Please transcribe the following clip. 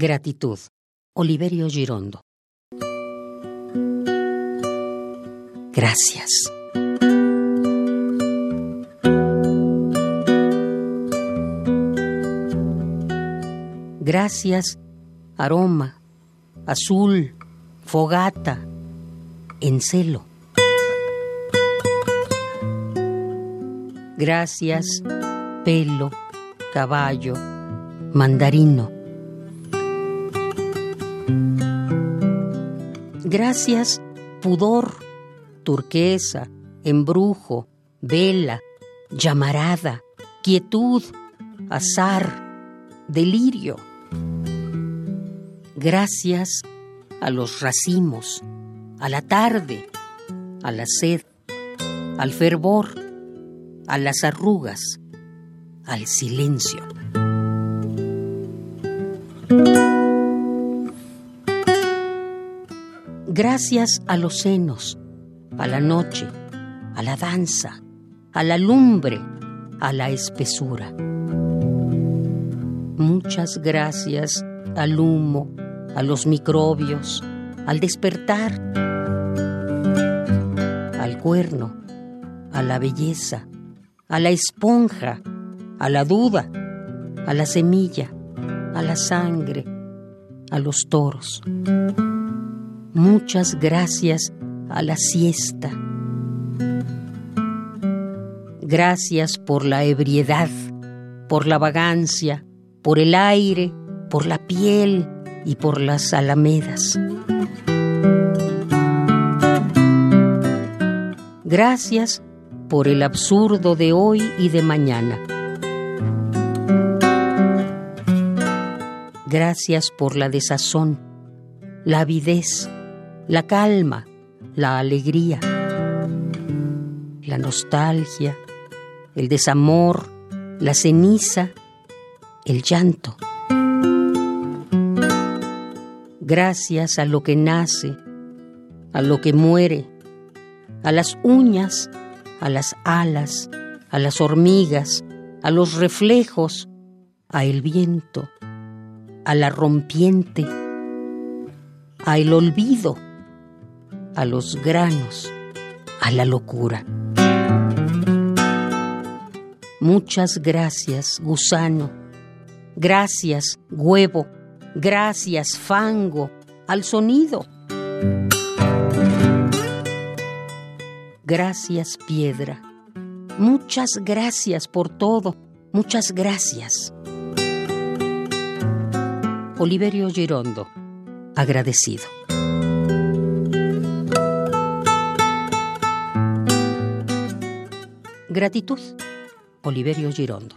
Gratitud. Oliverio Girondo. Gracias. Gracias, aroma, azul, fogata, encelo. Gracias, pelo, caballo, mandarino. Gracias, pudor, turquesa, embrujo, vela, llamarada, quietud, azar, delirio. Gracias a los racimos, a la tarde, a la sed, al fervor, a las arrugas, al silencio. Gracias a los senos, a la noche, a la danza, a la lumbre, a la espesura. Muchas gracias al humo, a los microbios, al despertar, al cuerno, a la belleza, a la esponja, a la duda, a la semilla, a la sangre, a los toros. Muchas gracias a la siesta. Gracias por la ebriedad, por la vagancia, por el aire, por la piel y por las alamedas. Gracias por el absurdo de hoy y de mañana. Gracias por la desazón, la avidez, la calma, la alegría, la nostalgia, el desamor, la ceniza, el llanto. Gracias a lo que nace, a lo que muere, a las uñas, a las alas, a las hormigas, a los reflejos, a el viento, a la rompiente, a el olvido a los granos, a la locura. Muchas gracias, gusano. Gracias, huevo. Gracias, fango, al sonido. Gracias, piedra. Muchas gracias por todo. Muchas gracias. Oliverio Girondo, agradecido. Gratitud, Oliverio Girondo.